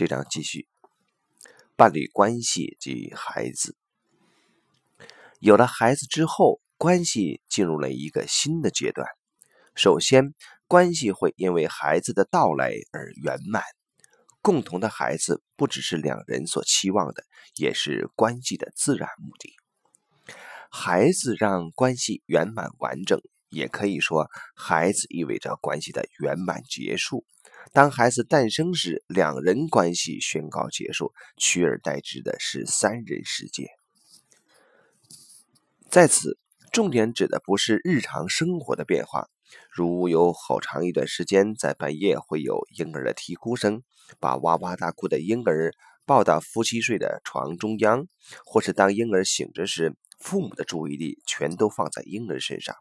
这章继续，伴侣关系及孩子。有了孩子之后，关系进入了一个新的阶段。首先，关系会因为孩子的到来而圆满。共同的孩子不只是两人所期望的，也是关系的自然目的。孩子让关系圆满完整，也可以说，孩子意味着关系的圆满结束。当孩子诞生时，两人关系宣告结束，取而代之的是三人世界。在此，重点指的不是日常生活的变化，如有好长一段时间在半夜会有婴儿的啼哭声，把哇哇大哭的婴儿抱到夫妻睡的床中央，或是当婴儿醒着时，父母的注意力全都放在婴儿身上。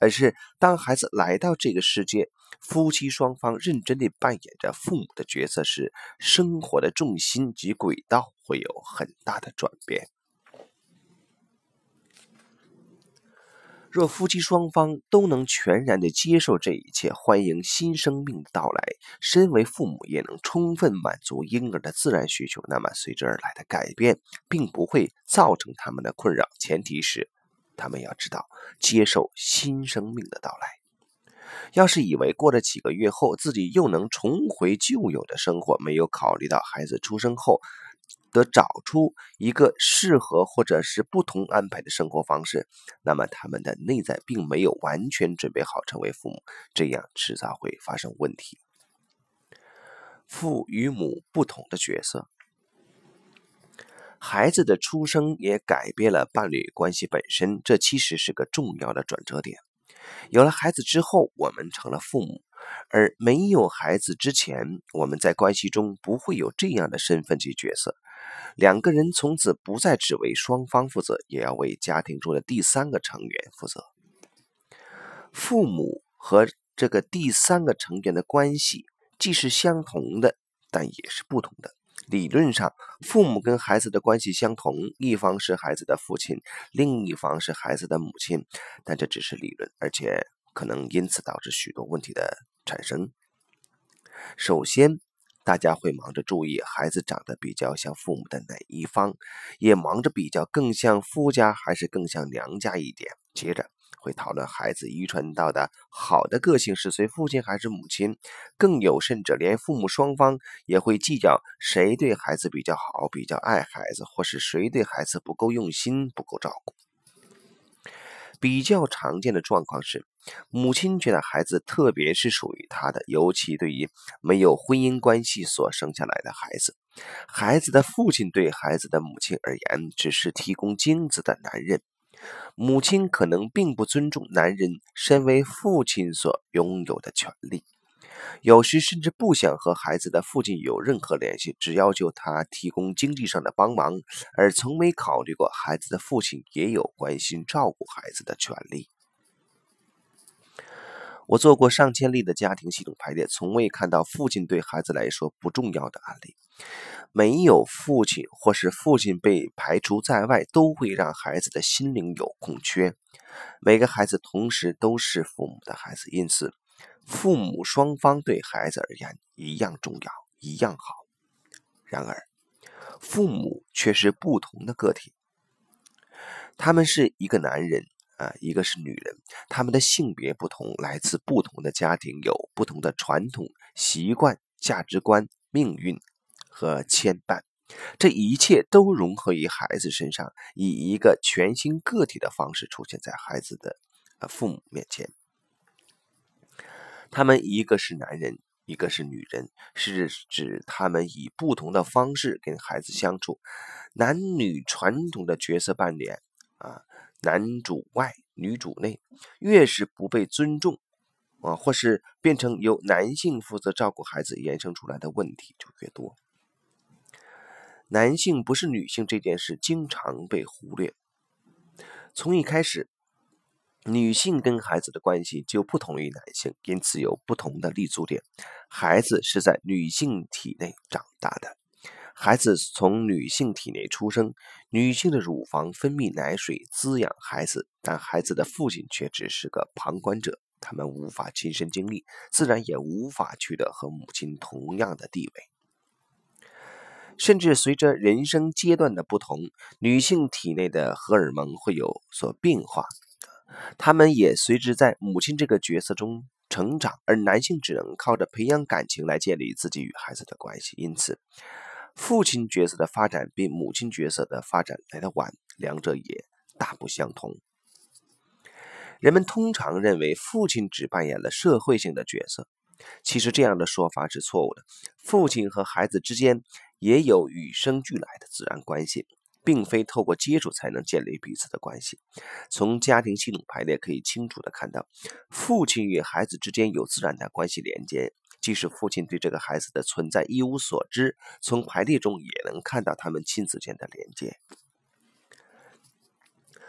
而是当孩子来到这个世界，夫妻双方认真地扮演着父母的角色时，生活的重心及轨道会有很大的转变。若夫妻双方都能全然的接受这一切，欢迎新生命的到来，身为父母也能充分满足婴儿的自然需求，那么随之而来的改变并不会造成他们的困扰。前提是。他们要知道接受新生命的到来。要是以为过了几个月后自己又能重回旧有的生活，没有考虑到孩子出生后得找出一个适合或者是不同安排的生活方式，那么他们的内在并没有完全准备好成为父母，这样迟早会发生问题。父与母不同的角色。孩子的出生也改变了伴侣关系本身，这其实是个重要的转折点。有了孩子之后，我们成了父母；而没有孩子之前，我们在关系中不会有这样的身份及角色。两个人从此不再只为双方负责，也要为家庭中的第三个成员负责。父母和这个第三个成员的关系既是相同的，但也是不同的。理论上，父母跟孩子的关系相同，一方是孩子的父亲，另一方是孩子的母亲，但这只是理论，而且可能因此导致许多问题的产生。首先，大家会忙着注意孩子长得比较像父母的哪一方，也忙着比较更像夫家还是更像娘家一点。接着。会讨论孩子遗传到的好的个性是随父亲还是母亲，更有甚者，连父母双方也会计较谁对孩子比较好，比较爱孩子，或是谁对孩子不够用心、不够照顾。比较常见的状况是，母亲觉得孩子特别是属于她的，尤其对于没有婚姻关系所生下来的孩子，孩子的父亲对孩子的母亲而言，只是提供精子的男人。母亲可能并不尊重男人身为父亲所拥有的权利，有时甚至不想和孩子的父亲有任何联系，只要求他提供经济上的帮忙，而从没考虑过孩子的父亲也有关心照顾孩子的权利。我做过上千例的家庭系统排列，从未看到父亲对孩子来说不重要的案例。没有父亲，或是父亲被排除在外，都会让孩子的心灵有空缺。每个孩子同时都是父母的孩子，因此父母双方对孩子而言一样重要，一样好。然而，父母却是不同的个体，他们是一个男人。啊，一个是女人，他们的性别不同，来自不同的家庭，有不同的传统习惯、价值观、命运和牵绊，这一切都融合于孩子身上，以一个全新个体的方式出现在孩子的父母面前。他们一个是男人，一个是女人，是指他们以不同的方式跟孩子相处，男女传统的角色扮演啊。男主外，女主内，越是不被尊重，啊，或是变成由男性负责照顾孩子，衍生出来的问题就越多。男性不是女性这件事经常被忽略。从一开始，女性跟孩子的关系就不同于男性，因此有不同的立足点。孩子是在女性体内长大的。孩子从女性体内出生，女性的乳房分泌奶水滋养孩子，但孩子的父亲却只是个旁观者，他们无法亲身经历，自然也无法取得和母亲同样的地位。甚至随着人生阶段的不同，女性体内的荷尔蒙会有所变化，她们也随之在母亲这个角色中成长，而男性只能靠着培养感情来建立自己与孩子的关系。因此，父亲角色的发展比母亲角色的发展来得晚，两者也大不相同。人们通常认为父亲只扮演了社会性的角色，其实这样的说法是错误的。父亲和孩子之间也有与生俱来的自然关系，并非透过接触才能建立彼此的关系。从家庭系统排列可以清楚的看到，父亲与孩子之间有自然的关系连接，即使父亲对这个孩子的存在一无所知，从排列中也能看到他们亲子间的连接。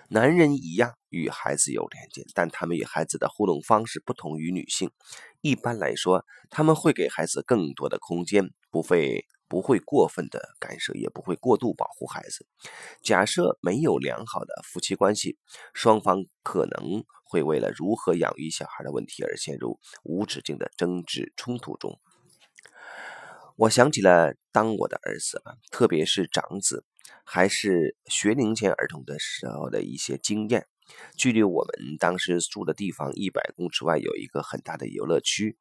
男人一样与孩子有连接，但他们与孩子的互动方式不同于女性。一般来说，他们会给孩子更多的空间，不会不会过分的干涉，也不会过度保护孩子。假设没有良好的夫妻关系，双方可能会为了如何养育小孩的问题而陷入无止境的争执冲突中。我想起了当我的儿子，特别是长子。还是学龄前儿童的时候的一些经验。距离我们当时住的地方一百公尺外有一个很大的游乐区。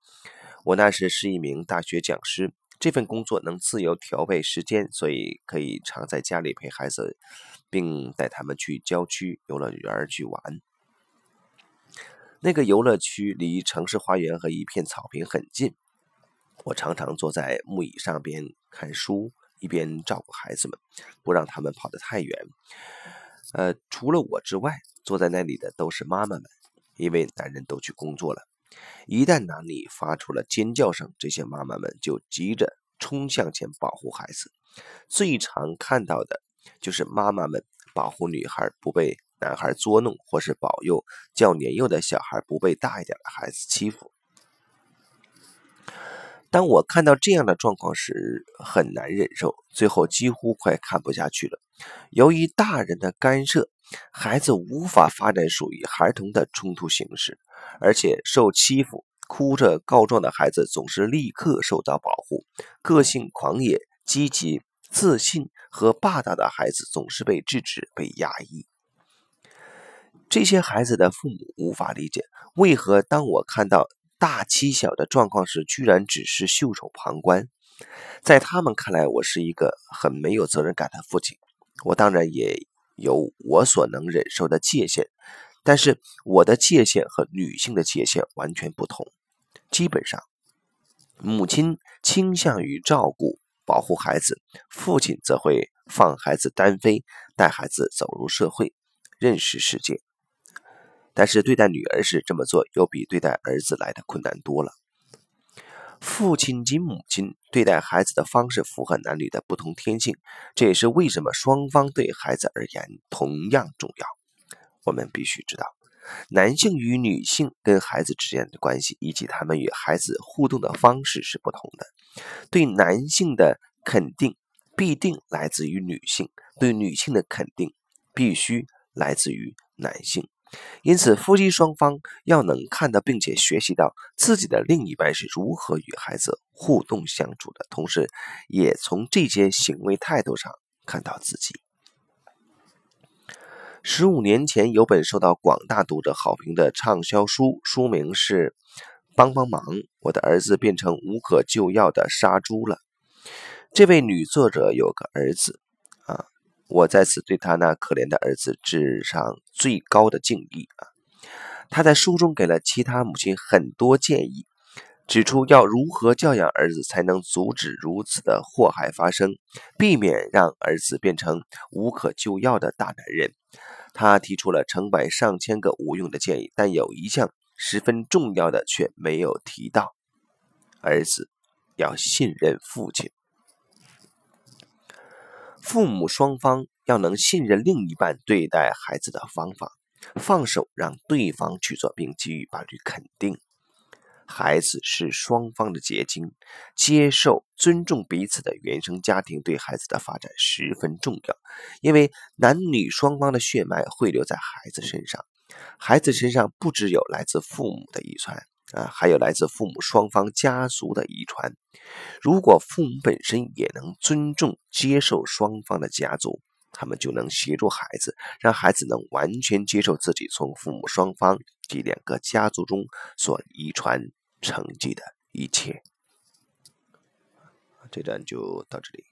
我那时是一名大学讲师，这份工作能自由调配时间，所以可以常在家里陪孩子，并带他们去郊区游乐园去玩。那个游乐区离城市花园和一片草坪很近，我常常坐在木椅上边看书。一边照顾孩子们，不让他们跑得太远。呃，除了我之外，坐在那里的都是妈妈们，因为男人都去工作了。一旦哪里发出了尖叫声，这些妈妈们就急着冲向前保护孩子。最常看到的就是妈妈们保护女孩不被男孩捉弄，或是保佑较年幼的小孩不被大一点的孩子欺负。当我看到这样的状况时，很难忍受，最后几乎快看不下去了。由于大人的干涉，孩子无法发展属于孩童的冲突形式，而且受欺负、哭着告状的孩子总是立刻受到保护。个性狂野、积极、自信和霸道的孩子总是被制止、被压抑。这些孩子的父母无法理解，为何当我看到。大欺小的状况时，居然只是袖手旁观。在他们看来，我是一个很没有责任感的父亲。我当然也有我所能忍受的界限，但是我的界限和女性的界限完全不同。基本上，母亲倾向于照顾、保护孩子，父亲则会放孩子单飞，带孩子走入社会，认识世界。但是对待女儿时这么做，又比对待儿子来的困难多了。父亲及母亲对待孩子的方式符合男女的不同天性，这也是为什么双方对孩子而言同样重要。我们必须知道，男性与女性跟孩子之间的关系，以及他们与孩子互动的方式是不同的。对男性的肯定必定来自于女性，对女性的肯定必须来自于男性。因此，夫妻双方要能看到并且学习到自己的另一半是如何与孩子互动相处的，同时也从这些行为态度上看到自己。十五年前，有本受到广大读者好评的畅销书，书名是《帮帮忙，我的儿子变成无可救药的杀猪了》。这位女作者有个儿子。我在此对他那可怜的儿子致上最高的敬意啊！他在书中给了其他母亲很多建议，指出要如何教养儿子才能阻止如此的祸害发生，避免让儿子变成无可救药的大男人。他提出了成百上千个无用的建议，但有一项十分重要的却没有提到：儿子要信任父亲。父母双方要能信任另一半对待孩子的方法，放手让对方去做，并给予伴侣肯定。孩子是双方的结晶，接受、尊重彼此的原生家庭对孩子的发展十分重要。因为男女双方的血脉汇流在孩子身上，孩子身上不只有来自父母的遗传，啊，还有来自父母双方家族的遗传。如果父母本身也能尊重、接受双方的家族，他们就能协助孩子，让孩子能完全接受自己从父母双方这两个家族中所遗传成绩的一切。这段就到这里。